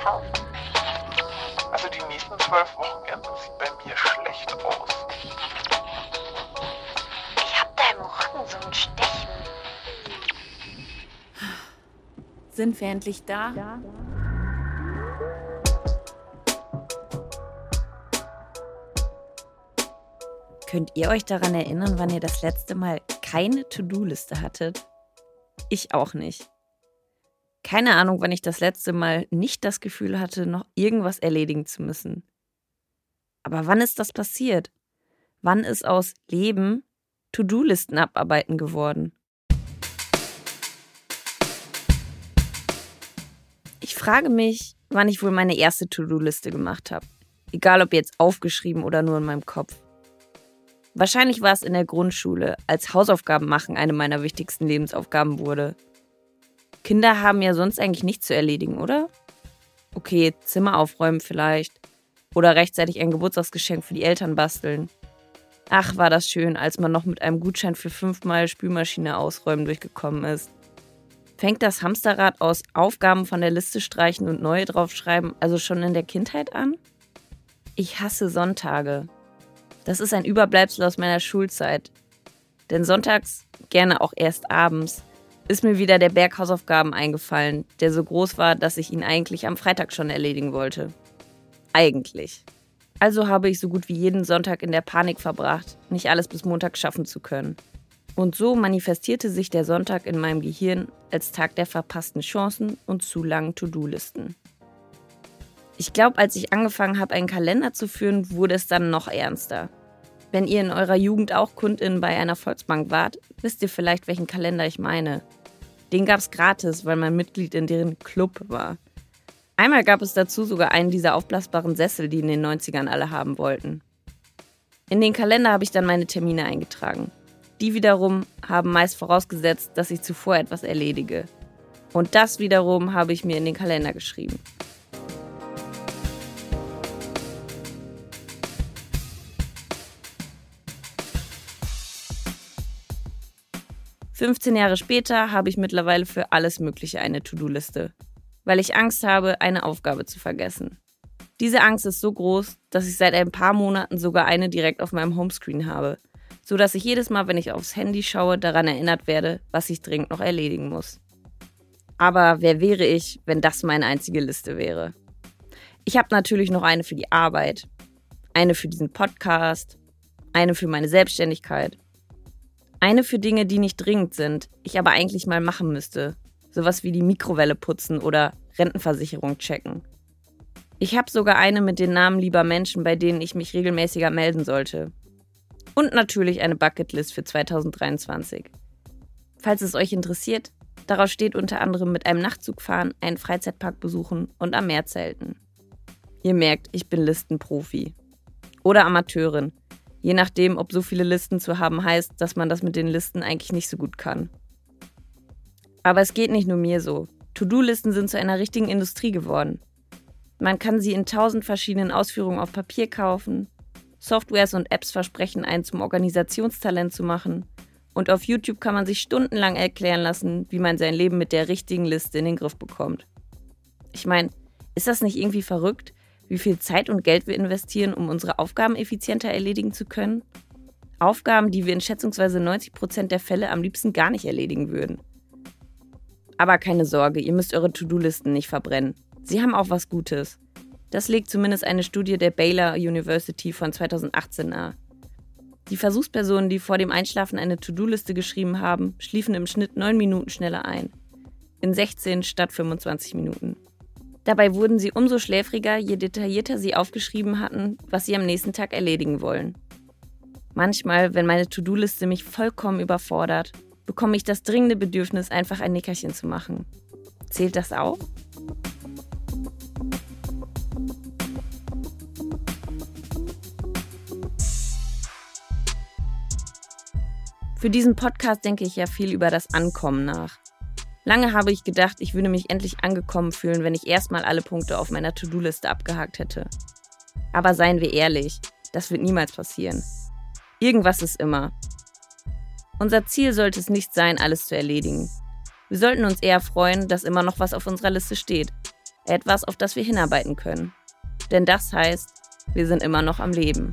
einkaufen? Also die nächsten zwölf Wochenenden sieht bei mir schlecht aus. Ich hab da im Rücken so ein Stechen. Sind wir endlich da? Könnt ihr euch daran erinnern, wann ihr das letzte Mal keine To-Do-Liste hattet? Ich auch nicht. Keine Ahnung, wann ich das letzte Mal nicht das Gefühl hatte, noch irgendwas erledigen zu müssen. Aber wann ist das passiert? Wann ist aus Leben To-Do-Listen abarbeiten geworden? Ich frage mich, wann ich wohl meine erste To-Do-Liste gemacht habe. Egal ob jetzt aufgeschrieben oder nur in meinem Kopf. Wahrscheinlich war es in der Grundschule, als Hausaufgaben machen eine meiner wichtigsten Lebensaufgaben wurde. Kinder haben ja sonst eigentlich nichts zu erledigen, oder? Okay, Zimmer aufräumen vielleicht. Oder rechtzeitig ein Geburtstagsgeschenk für die Eltern basteln. Ach, war das schön, als man noch mit einem Gutschein für fünfmal Spülmaschine ausräumen durchgekommen ist. Fängt das Hamsterrad aus Aufgaben von der Liste streichen und neue draufschreiben also schon in der Kindheit an? Ich hasse Sonntage. Das ist ein Überbleibsel aus meiner Schulzeit. Denn sonntags, gerne auch erst abends, ist mir wieder der Berg Hausaufgaben eingefallen, der so groß war, dass ich ihn eigentlich am Freitag schon erledigen wollte. Eigentlich. Also habe ich so gut wie jeden Sonntag in der Panik verbracht, nicht alles bis Montag schaffen zu können. Und so manifestierte sich der Sonntag in meinem Gehirn als Tag der verpassten Chancen und zu langen To-Do-Listen. Ich glaube, als ich angefangen habe, einen Kalender zu führen, wurde es dann noch ernster. Wenn ihr in eurer Jugend auch Kundin bei einer Volksbank wart, wisst ihr vielleicht, welchen Kalender ich meine. Den gab es gratis, weil man Mitglied in deren Club war. Einmal gab es dazu sogar einen dieser aufblasbaren Sessel, die in den 90ern alle haben wollten. In den Kalender habe ich dann meine Termine eingetragen. Die wiederum haben meist vorausgesetzt, dass ich zuvor etwas erledige. Und das wiederum habe ich mir in den Kalender geschrieben. 15 Jahre später habe ich mittlerweile für alles Mögliche eine To-Do-Liste, weil ich Angst habe, eine Aufgabe zu vergessen. Diese Angst ist so groß, dass ich seit ein paar Monaten sogar eine direkt auf meinem Homescreen habe, so dass ich jedes Mal, wenn ich aufs Handy schaue, daran erinnert werde, was ich dringend noch erledigen muss. Aber wer wäre ich, wenn das meine einzige Liste wäre? Ich habe natürlich noch eine für die Arbeit, eine für diesen Podcast, eine für meine Selbstständigkeit eine für Dinge, die nicht dringend sind, ich aber eigentlich mal machen müsste. Sowas wie die Mikrowelle putzen oder Rentenversicherung checken. Ich habe sogar eine mit den Namen lieber Menschen, bei denen ich mich regelmäßiger melden sollte. Und natürlich eine Bucketlist für 2023. Falls es euch interessiert, darauf steht unter anderem mit einem Nachtzug fahren, einen Freizeitpark besuchen und am Meer zelten. Ihr merkt, ich bin Listenprofi. Oder Amateurin. Je nachdem, ob so viele Listen zu haben heißt, dass man das mit den Listen eigentlich nicht so gut kann. Aber es geht nicht nur mir so. To-Do-Listen sind zu einer richtigen Industrie geworden. Man kann sie in tausend verschiedenen Ausführungen auf Papier kaufen. Softwares und Apps versprechen einen zum Organisationstalent zu machen. Und auf YouTube kann man sich stundenlang erklären lassen, wie man sein Leben mit der richtigen Liste in den Griff bekommt. Ich meine, ist das nicht irgendwie verrückt, wie viel Zeit und Geld wir investieren, um unsere Aufgaben effizienter erledigen zu können. Aufgaben, die wir in schätzungsweise 90 Prozent der Fälle am liebsten gar nicht erledigen würden. Aber keine Sorge, ihr müsst eure To-Do-Listen nicht verbrennen. Sie haben auch was Gutes. Das legt zumindest eine Studie der Baylor University von 2018 nahe. Die Versuchspersonen, die vor dem Einschlafen eine To-Do-Liste geschrieben haben, schliefen im Schnitt 9 Minuten schneller ein. In 16 statt 25 Minuten. Dabei wurden sie umso schläfriger, je detaillierter sie aufgeschrieben hatten, was sie am nächsten Tag erledigen wollen. Manchmal, wenn meine To-Do-Liste mich vollkommen überfordert, bekomme ich das dringende Bedürfnis, einfach ein Nickerchen zu machen. Zählt das auch? Für diesen Podcast denke ich ja viel über das Ankommen nach. Lange habe ich gedacht, ich würde mich endlich angekommen fühlen, wenn ich erstmal alle Punkte auf meiner To-Do-Liste abgehakt hätte. Aber seien wir ehrlich, das wird niemals passieren. Irgendwas ist immer. Unser Ziel sollte es nicht sein, alles zu erledigen. Wir sollten uns eher freuen, dass immer noch was auf unserer Liste steht. Etwas, auf das wir hinarbeiten können. Denn das heißt, wir sind immer noch am Leben.